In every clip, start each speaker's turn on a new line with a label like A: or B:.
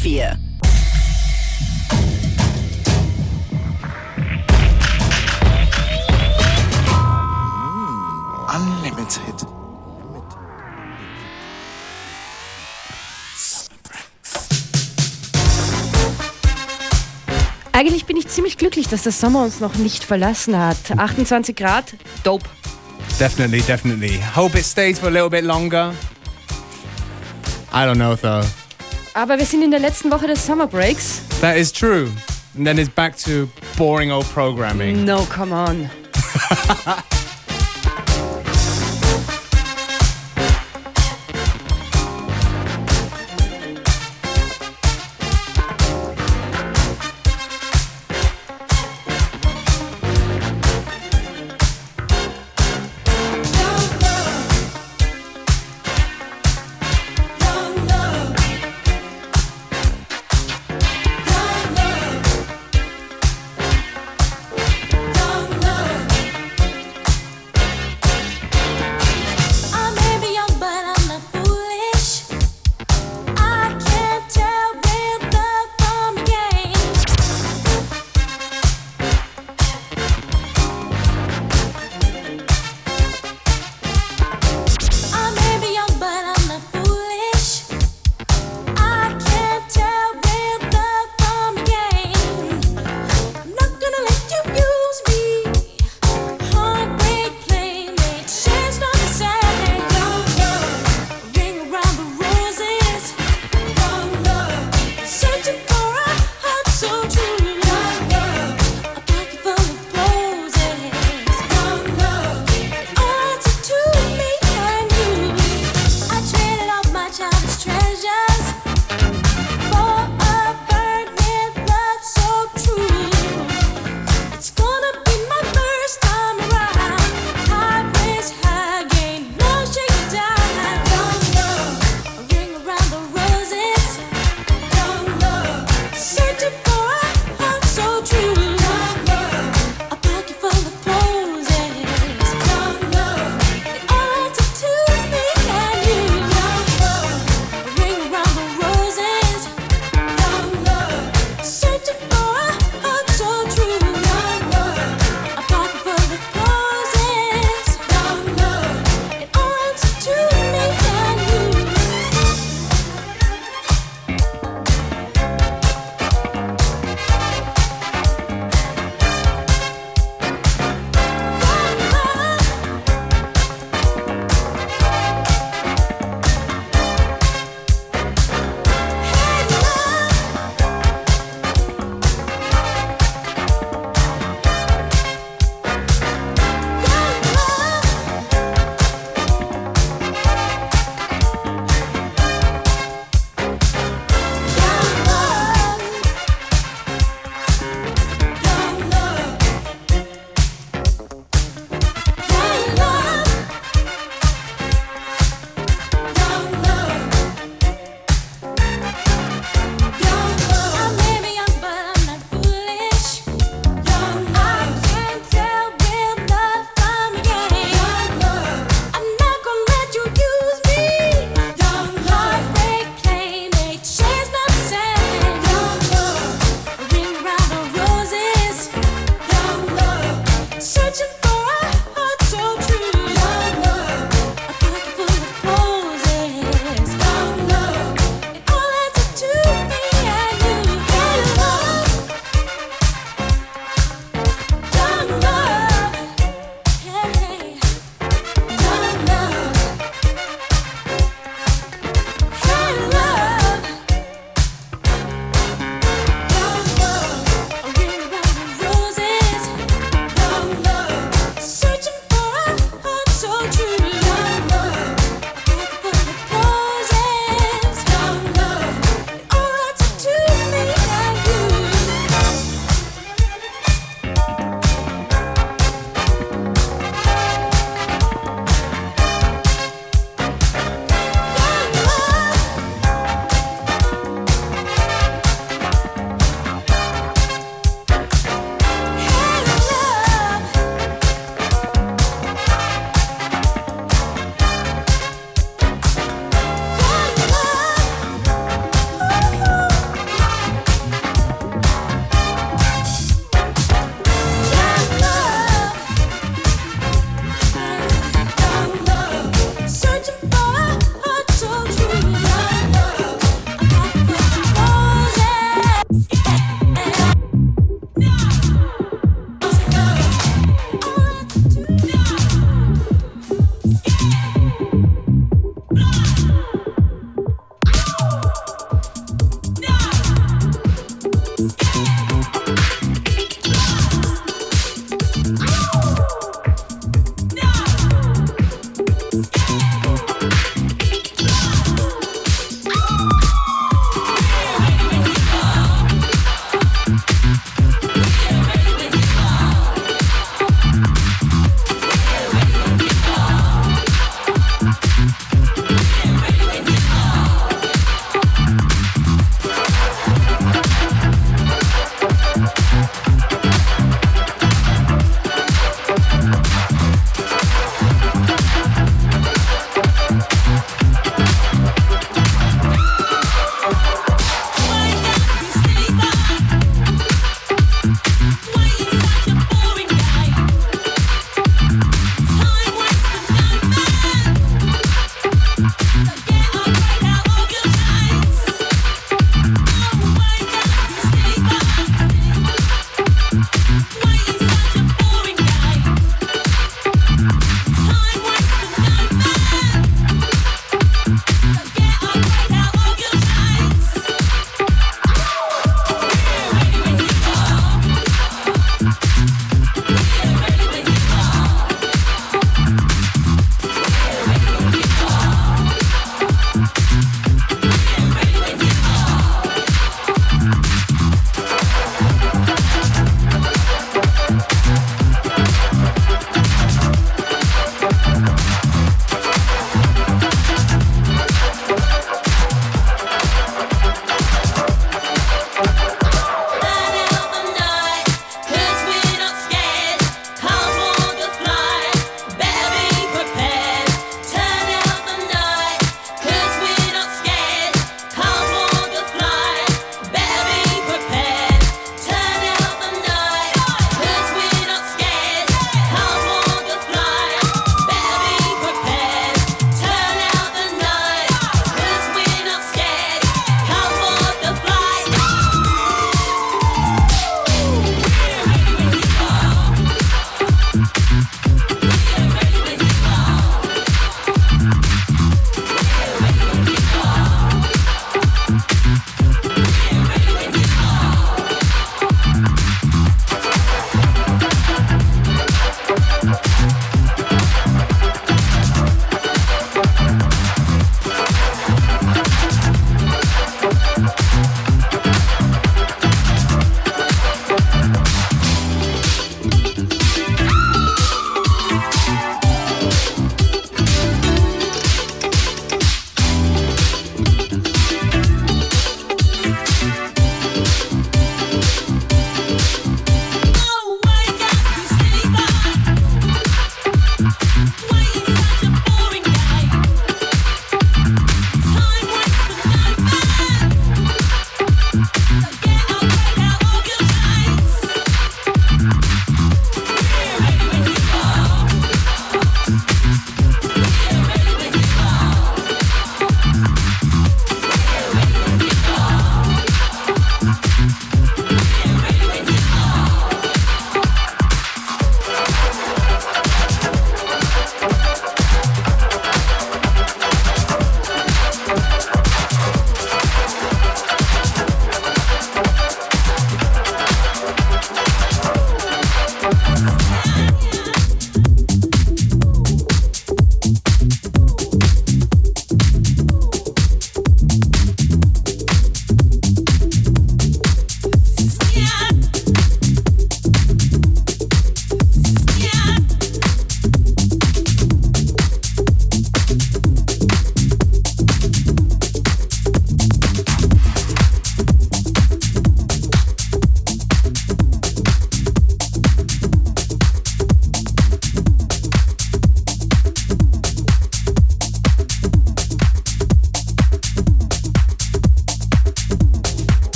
A: 4.
B: Unlimited.
C: Eigentlich bin ich ziemlich glücklich, dass der Sommer uns noch nicht verlassen hat. 28 Grad, dope.
D: Definitely, definitely. Hope it stays for a little bit longer. I don't know though.
C: Aber wir sind in der letzten Woche des Summer Breaks.
D: That is true. And then it's back to boring old programming.
C: No, come on.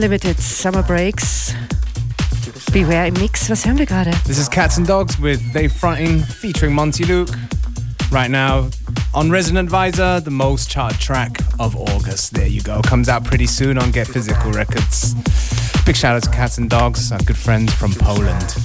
C: Unlimited Summer Breaks. Beware im Mix. Was hören wir gerade?
D: This is Cats and Dogs with They Fronting featuring Monty Luke. Right now on Resident Advisor, the most charted track of August. There you go. Comes out pretty soon on Get Physical Records. Big shout out to Cats and Dogs, our good friends from Poland.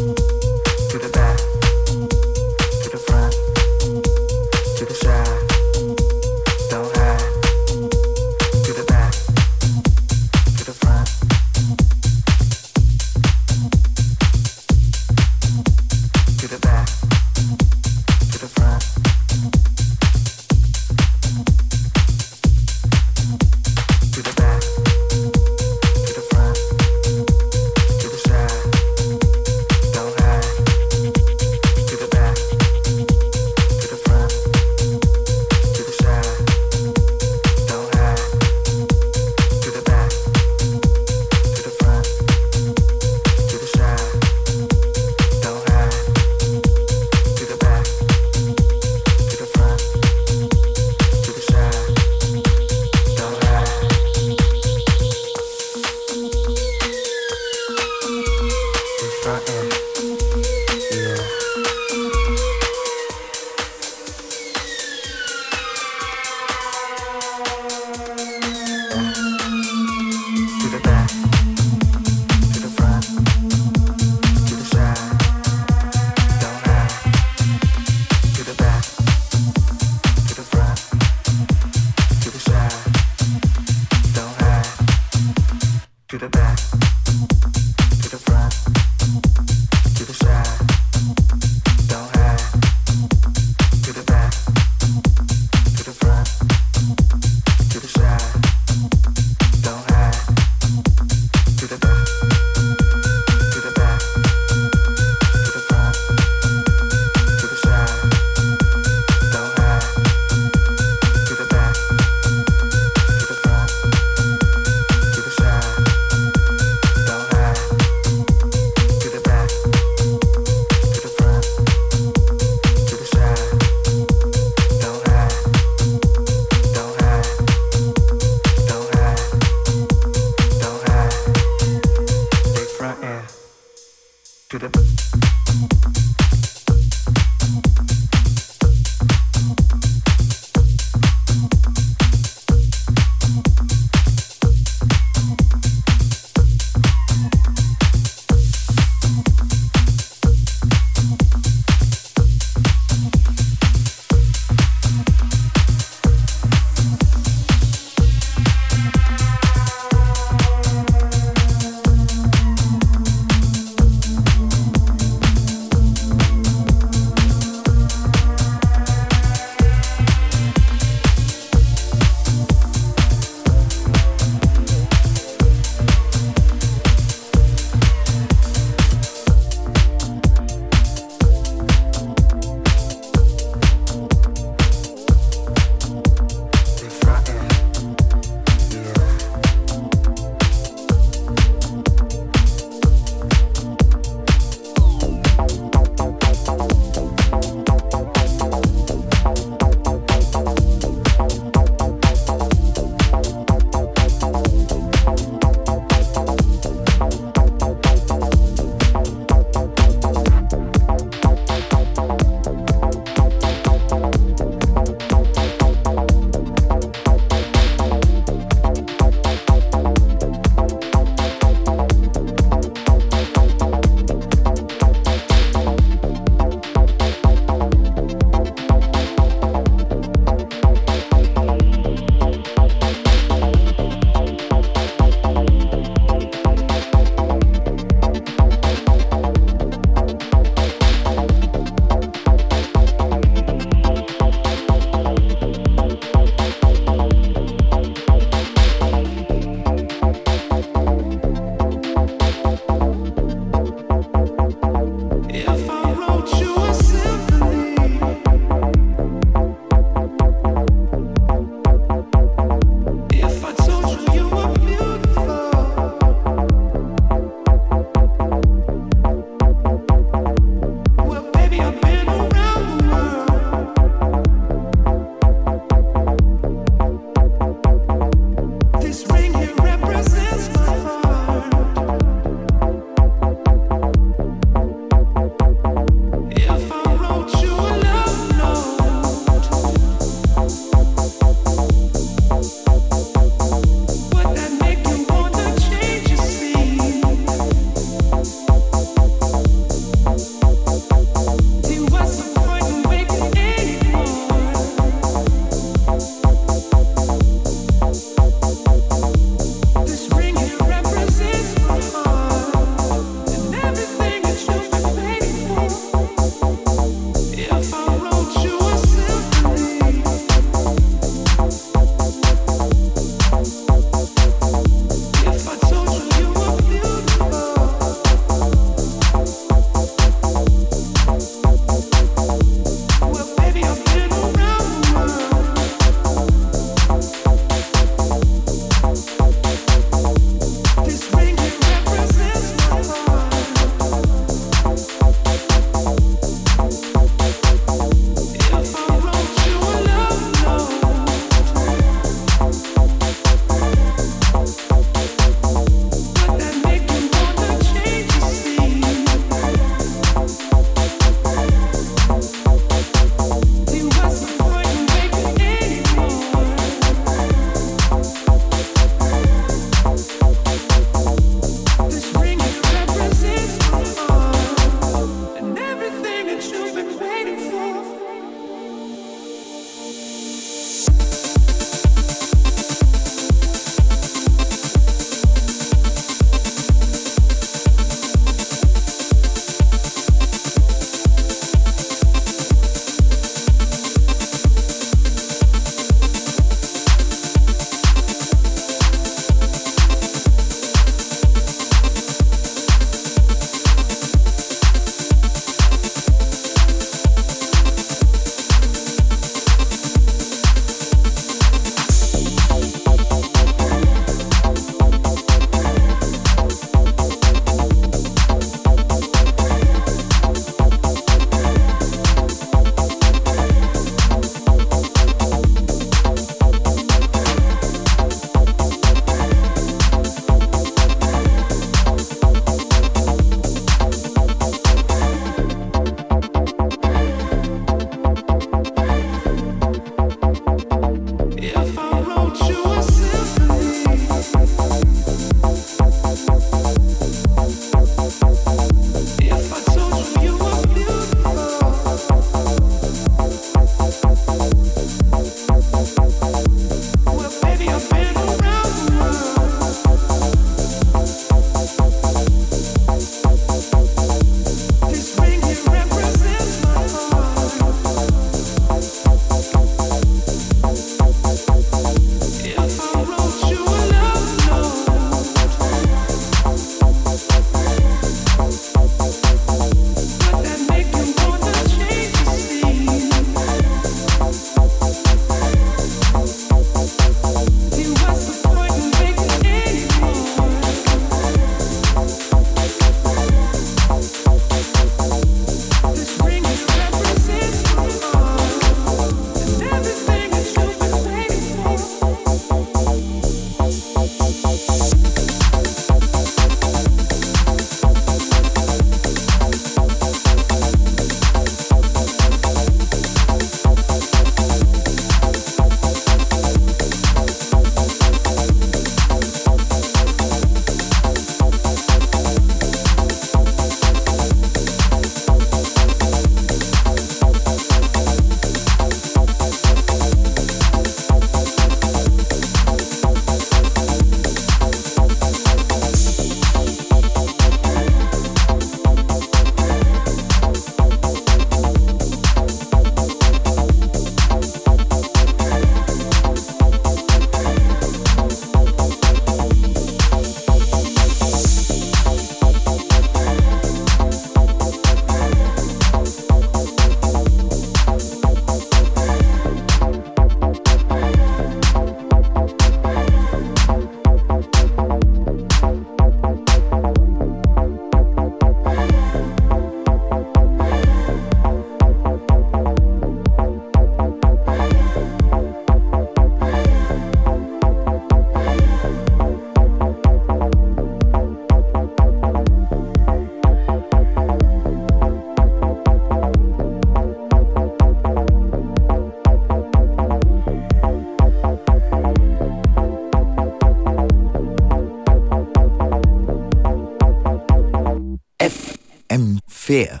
A: Fear.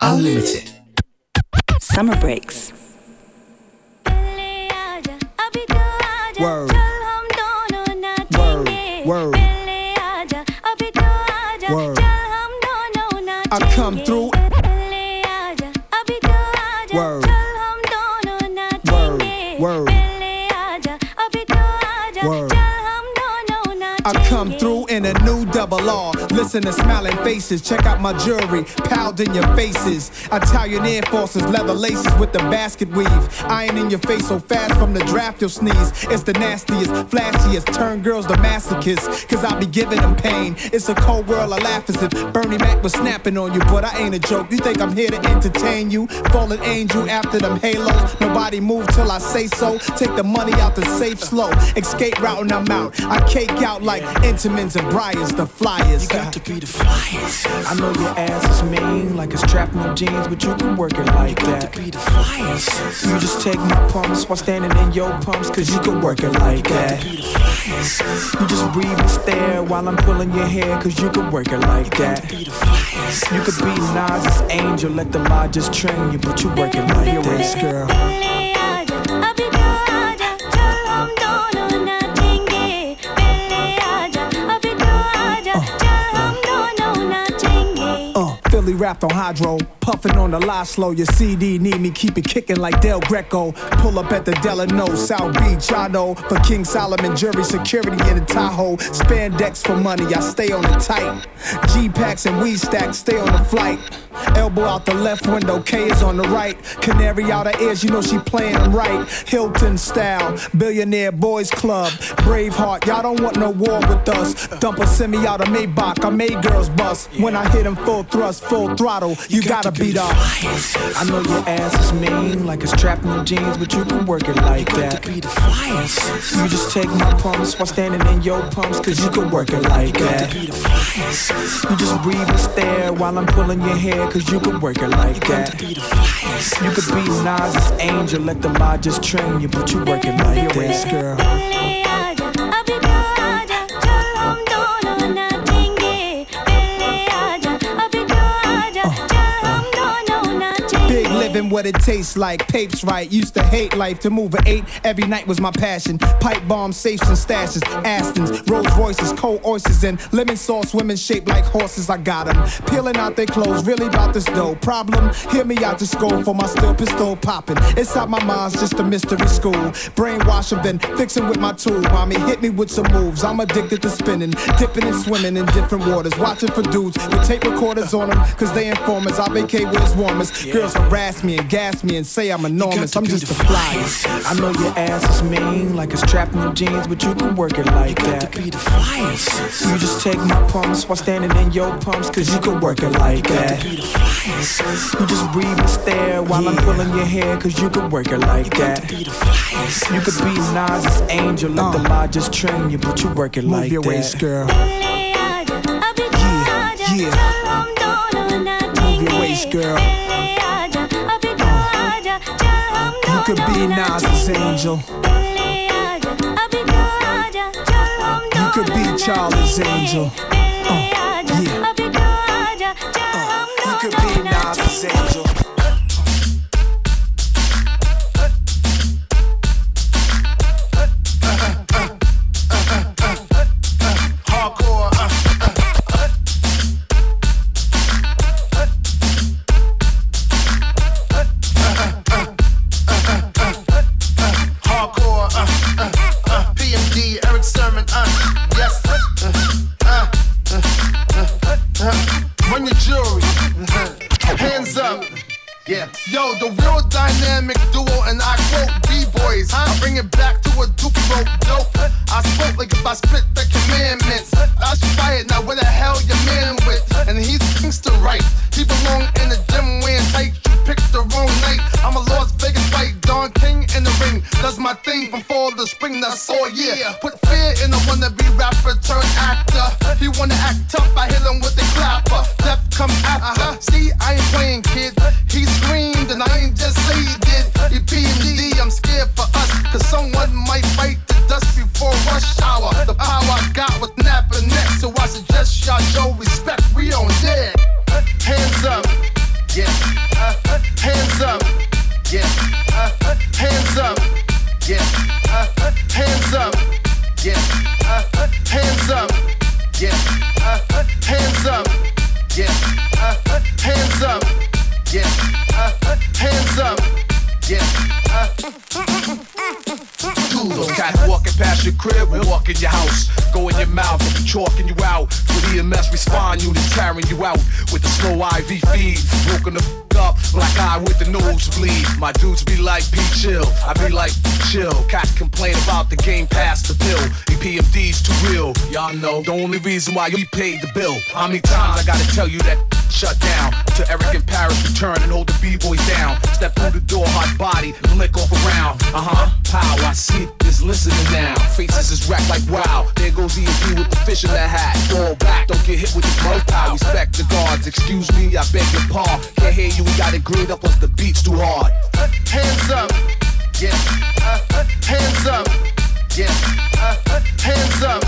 A: Unlimited.
B: Summer breaks.
E: Word. Word. Word. Word. I come through. Word. Word. Word. Word. I come through in a new double R. Listen to smiling faces. Check out my jewelry, piled in your faces. Italian Air Forces, leather laces with the basket weave. Iron in your face so fast from the draft you'll sneeze. It's the nastiest, flashiest. Turn girls to masochists. Cause I be giving them pain. It's a cold world. I laugh as if Bernie Mac was snapping on you. But I ain't a joke. You think I'm here to entertain you? Fallen angel after them halos. Nobody move till I say so. Take the money out the safe slow. Escape route and I'm out. I cake out like Intamins and Briars, the flyers.
F: You got to be the flyers. I know your ass is mean, like it's trapped in your jeans, but you can work it like
A: you
F: that.
A: got to be the flyers.
F: You just take my pumps while standing in your pumps, cause you can work it like that.
A: To Be the flyers.
F: You just breathe and stare while I'm pulling your hair, cause you can work it like that.
A: Be the flyers.
F: You could be Nas's angel, let the law just train you, but you work it like that.
E: girl. Philly wrapped on hydro, puffing on the lie slow. Your CD need me, keep it kicking like Del Greco. Pull up at the Delano, South Beach, I know. For King Solomon, jury security in the Tahoe. Spandex for money, I stay on it tight. G packs and weed stacks, stay on the flight. Elbow out the left window, K is on the right. Canary out her ears, you know she playing them right. Hilton style, billionaire boys club. Braveheart, y'all don't want no war with us. Dump a semi out of Maybach, I made girls bust. When I hit him full thrust, full throttle, you, gotta beat up.
F: I know your ass is mean, like it's trapped in your jeans, but you can work it like that.
A: Be the flyers.
F: You just take my pumps while standing in your pumps, cause you can work it like that.
A: Be the flyers.
F: You just breathe and stare while I'm pulling your hair, cause you can work it like that.
A: Be the flyers.
F: You could be Nas's angel, let the law just train you, but you work it like that.
E: girl. Living what it tastes like. Papes right. Used to hate life. To move an eight every night was my passion. Pipe bombs, safes and stashes. Astons, Rolls Royces, cold oysters, and lemon sauce. Women shaped like horses. I got 'em. Peeling out their clothes. Really about this dough. Problem? Hear me out. Just go for my steel pistol popping. Inside my mind's just a mystery school. Brainwash 'em, then fixing with my tool. Mommy hit me with some moves. I'm addicted to spinning, dipping and swimming in different waters. Watching for dudes with tape recorders on them. Cause they informers. I vacate where it's warmest. Girls harass me and gas me and say I'm enormous. I'm just a flyer.
F: I know your ass is mean, like it's trapped in your jeans, but you can work it like that.
A: To Be the flyers.
F: You just take my pumps while standing in your pumps, cause you can work it like that.
A: To Be the flyers.
F: You just breathe and stare while I'm pulling your hair, cause you can work it like that.
A: Got to Be the flyers.
F: You could be Nas's angel, let the uh. law just train you, but you work it
E: Move
F: like
E: your waist,
F: that.
E: girl. Move your waist, girl. Could be Nas's angel. You could be Charlie's angel. Uh, yeah. Uh, you could be Nas's angel.
G: In
H: your house. Go in your mouth chalking you out. With EMS respond units carrying you out. With the slow IV feed. Woken the up, black eye with the nosebleed. My dudes be like, P chill. I be like, chill. Cats complain about the game past the pill. EPMD's too real. Y'all know the only reason why you paid the bill. How many times I gotta tell you that shut down? To Eric and Parrish return and hold the B-boys down. Step through the door, hot body, and lick off around. Uh-huh. Pow, I see is listening now. Faces is wrecked like wow. There goes E&P with the fish in the hat. Fall back, don't get hit with the mouth pow. Respect the guards. Excuse me, I beg your pardon. Can't hear you, we got it greened up, plus the beat's too hard.
G: hands up, yeah, uh, hands up, yeah, uh, hands up,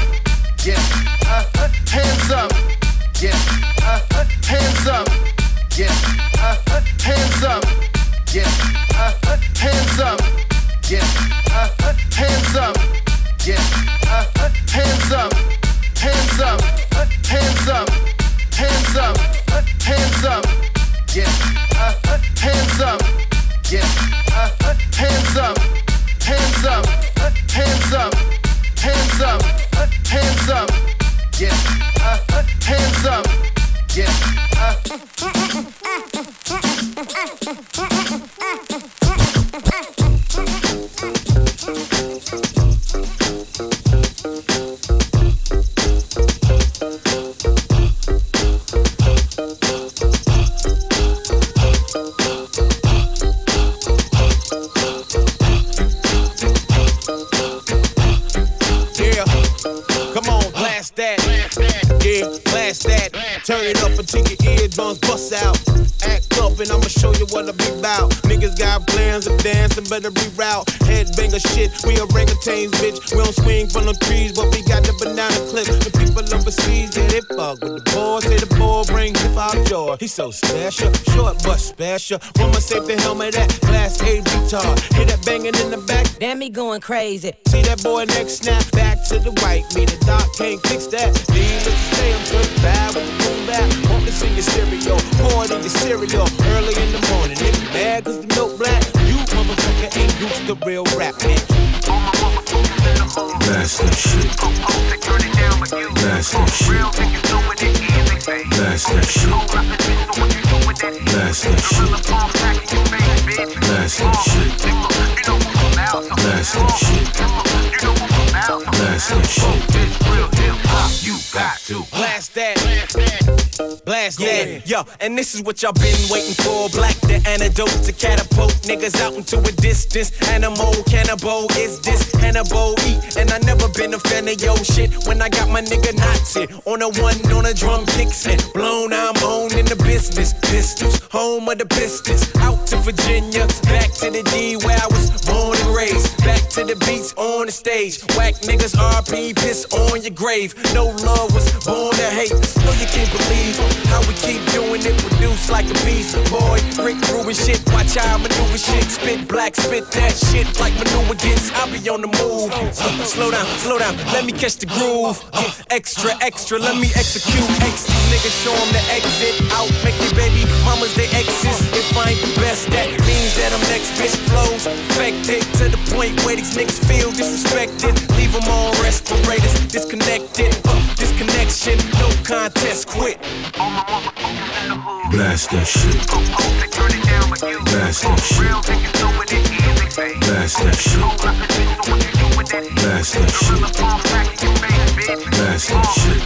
G: yeah, uh, hands up, yeah, uh, hands up, yeah, uh, hands up, yeah, uh, hands up, yeah, uh, hands up, yeah, uh, hands up, hands up, hands up, hands up, hands up, yeah, uh, hands up, yeah, uh, hands up, hands up, hands up, hands up, hands up, yeah, uh, hands up, yeah, uh,
I: better reroute. Headbanger shit, we orangutans, bitch. We don't swing from them trees, but we got the banana clip. The people overseas, yeah, they fuck with the boys. Say the boy bring hip hop joy. He's so special, short but special. Woman safety helmet at class A retard. Hear that banging in the back,
J: Damn me going crazy.
I: See that boy next snap back to the white. Me the doc can't fix that. Needless to say, I'm certified with the boom back. Want this in your stereo, pour it in your cereal early in the morning. Nigga mad cause the milk black the real rap bitch.
K: That's the shit. That's the shit. That's the shit. That's the shit. That's the shit. That's the shit. That's the shit.
I: Blast that. Yo, and this is what y'all been waiting for. Black the antidote to catapult niggas out into a distance. Animal cannibal is this Hannibal eat. And I never been a fan of yo shit. When I got my nigga Nazi on a one on a drum kicks it. Blown, I'm on in the business. Pistols, home of the Pistons. Out to Virginia, back to the D where I was the beats on the stage. Whack niggas RP, piss on your grave. No love was born to hate. No, you can't believe how we keep doing it. Produce like a beast, boy. Rick Rubin shit. Watch how I maneuver shit. Spit black, spit that shit like maneuver gets. I'll be on the move. Slow down, slow down. Let me catch the groove. Extra, extra. Let me execute. X these niggas show 'em the exit. Out, make the baby mamas they exes. If I ain't the best, that means that I'm next. Bitch flows infected to the point where these niggas feel disrespected. Leave them on respirators, disconnected. Uh, disconnection, no contest, quit.
K: Blast that shit. Blast that shit. Blast that shit. Blast that shit. Blast that shit. Blast that shit.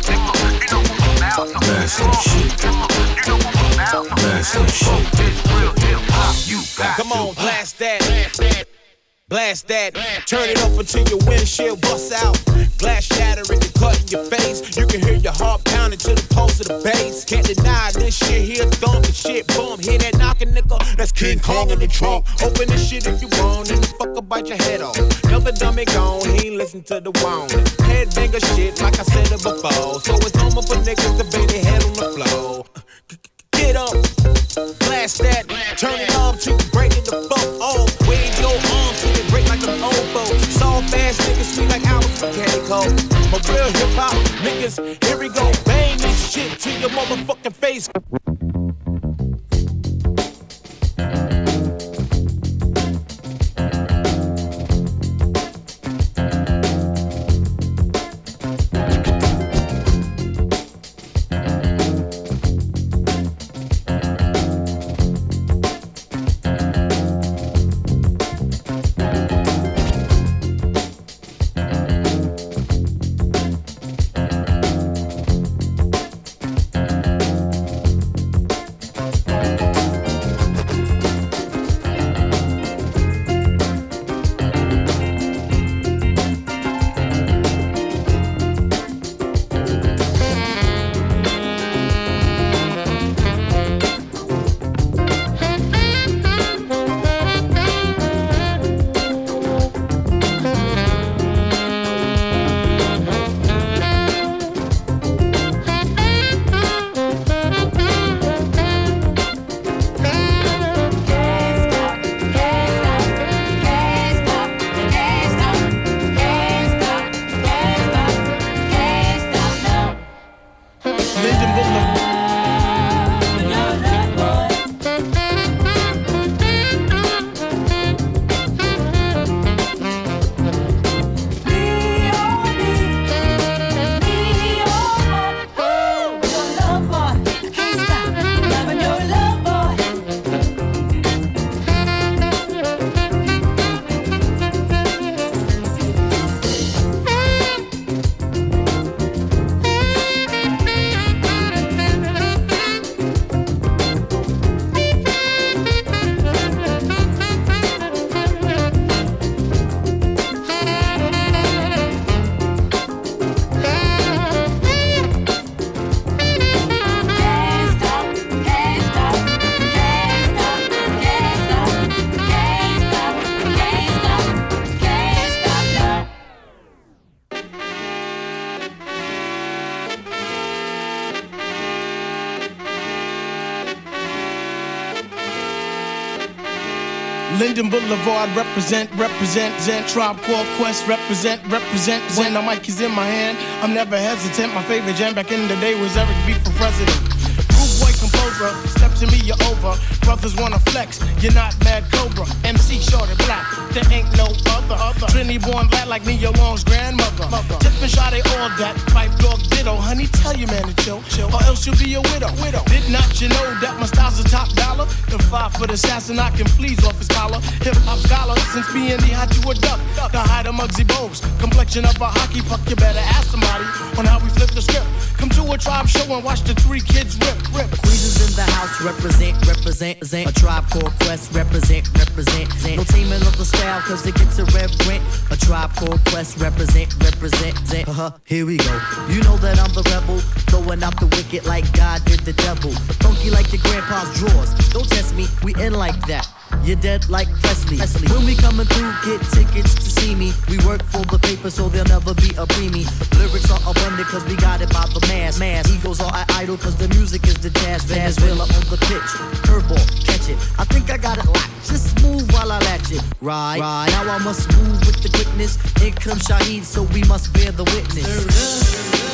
K: Blast that shit.
I: Come on, blast that. Blast that, turn it up until your windshield busts out. Glass shattering, you cut in your face. You can hear your heart pounding to the pulse of the bass. Can't deny this shit here, thump the shit, boom. Hear that knocking, nigga? That's King Kong in the trunk. Open the shit if you want, and the fucker bite your head off. Another dummy gone, he ain't listen to the wrong. Headbanger shit, like I said it before. So it's normal for niggas to bang their head on the floor. Get up, blast
L: that,
I: turn it up to you breaking the fuck off. Wave your arms old folks. Soft ass niggas sweet like I Candy mechanical. But real hip hop niggas,
L: here we go. Bang this shit to your motherfucking face. Boulevard represent, represent, Zen Tribe Quest represent, represent. When the mic is in my hand, I'm never hesitant. My favorite jam back in the day was Eric B for president. Rude boy composer, to me, you're over. Brothers wanna flex, you're not mad Cobra. MC short and black, there ain't no other. other. Trinity born black like me. Nia Long's grandmother. Mother. Tip and Shah, they all that. Pipe dog ditto, honey, tell your man to chill, chill. Or else you'll be a widow. widow. Did not you know that my style's a top dollar? The five foot assassin, I can fleas off his collar. Hip hop scholar, since being the hot to a duck. The height of Muggsy Bogues, complexion of a hockey puck. You better ask somebody on how we flip the script. Come to a tribe show and watch the three kids rip, rip.
J: Queens in the house, represent, represent, represent. A tribe called Quest, represent, represent. represent. No taming of the style, cause it gets irreverent. A tribe called Quest, represent, represent. represent. Uh-huh, here we go. You know that I'm the rebel, throwing out the wicked like God did the devil. Funky like your grandpa's drawers. Don't test me, we in like that. You're dead like Presley. Presley. When we coming through, get tickets to see me. We work for the paper, so there'll never be a preemie. Lyrics are abundant, cause we got it by the mass. mass. Egos are idle, cause the music is the jazz. Valenzuela on the pitch. Curveball, catch it. I think I got it locked. Just move while I latch it. Right, right. Now I must move with the quickness. In comes Shaheed, so we must bear the witness.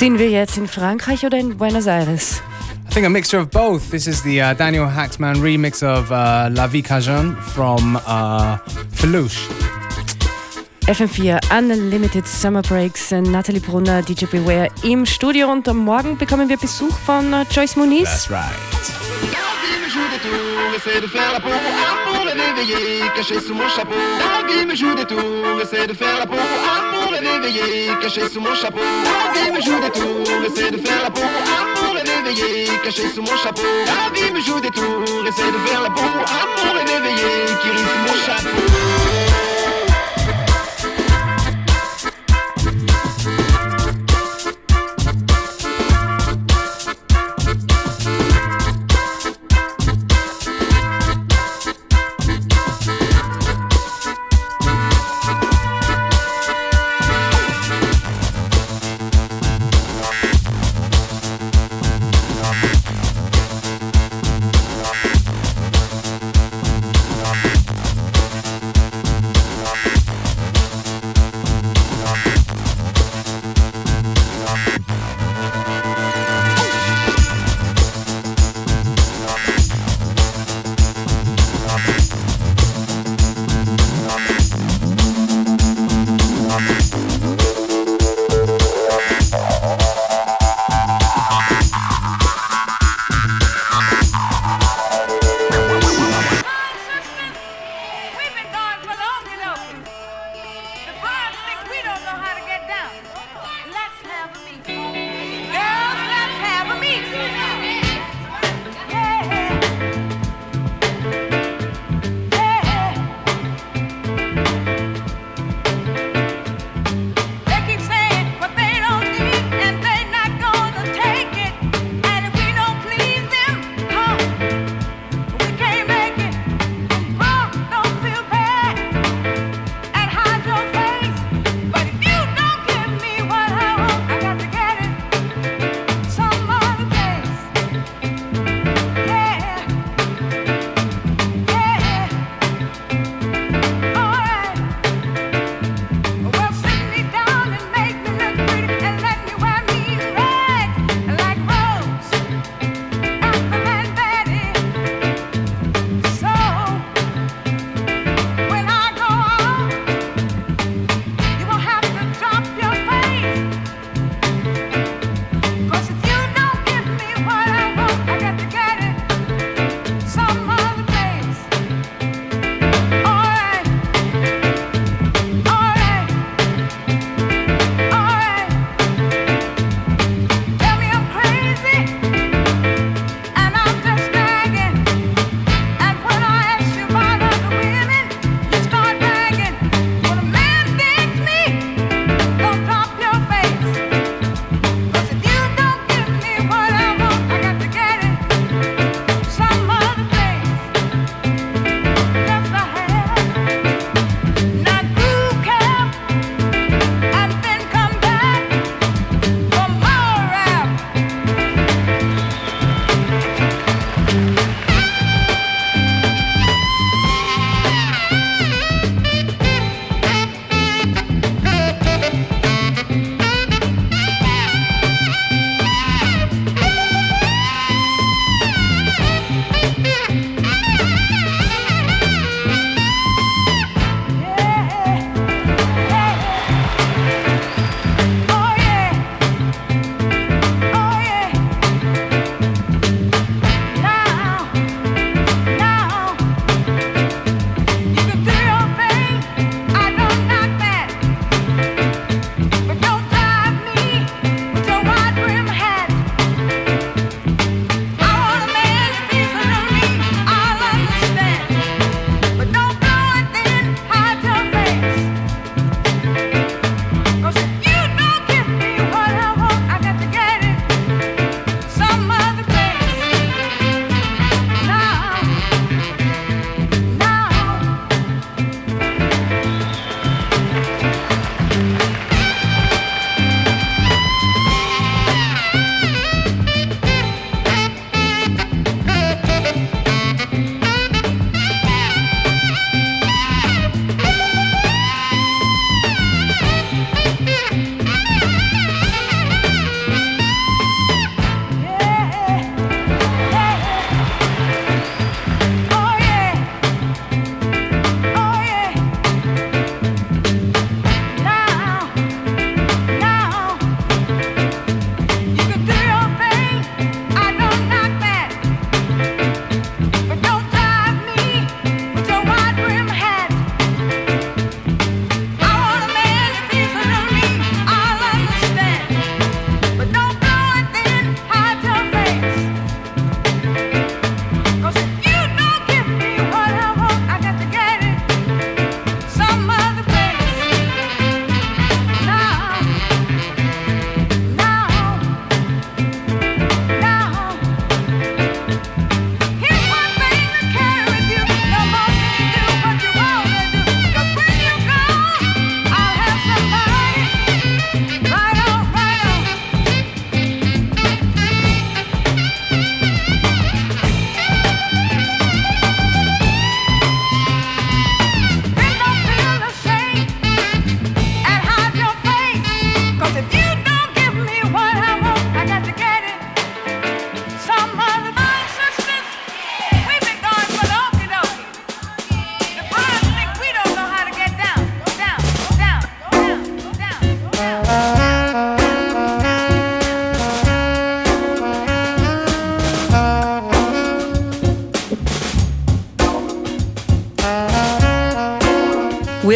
C: Sind wir jetzt in Frankreich oder in Buenos Aires?
D: I think a mixture of both. This is the uh, Daniel Haxman remix of uh, La Vie Cajun from uh, Felouche.
C: FM4 Unlimited Summer Breaks, Nathalie Brunner, DJ Beware im Studio und am Morgen bekommen wir Besuch von äh, Joyce Muniz.
D: That's right.
M: Ah, réveiller, caché sous mon chapeau. La vie me joue des tours, essaie de faire la peau ah, pour le réveiller, caché sous mon chapeau. La vie me joue des tours, essaie de faire la peau ah, pour le réveiller, caché sous mon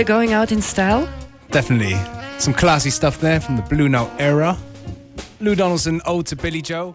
C: we're going out in style.
D: Definitely. Some classy stuff there from the Blue Note era. Lou Donaldson, Ode to Billie Joe.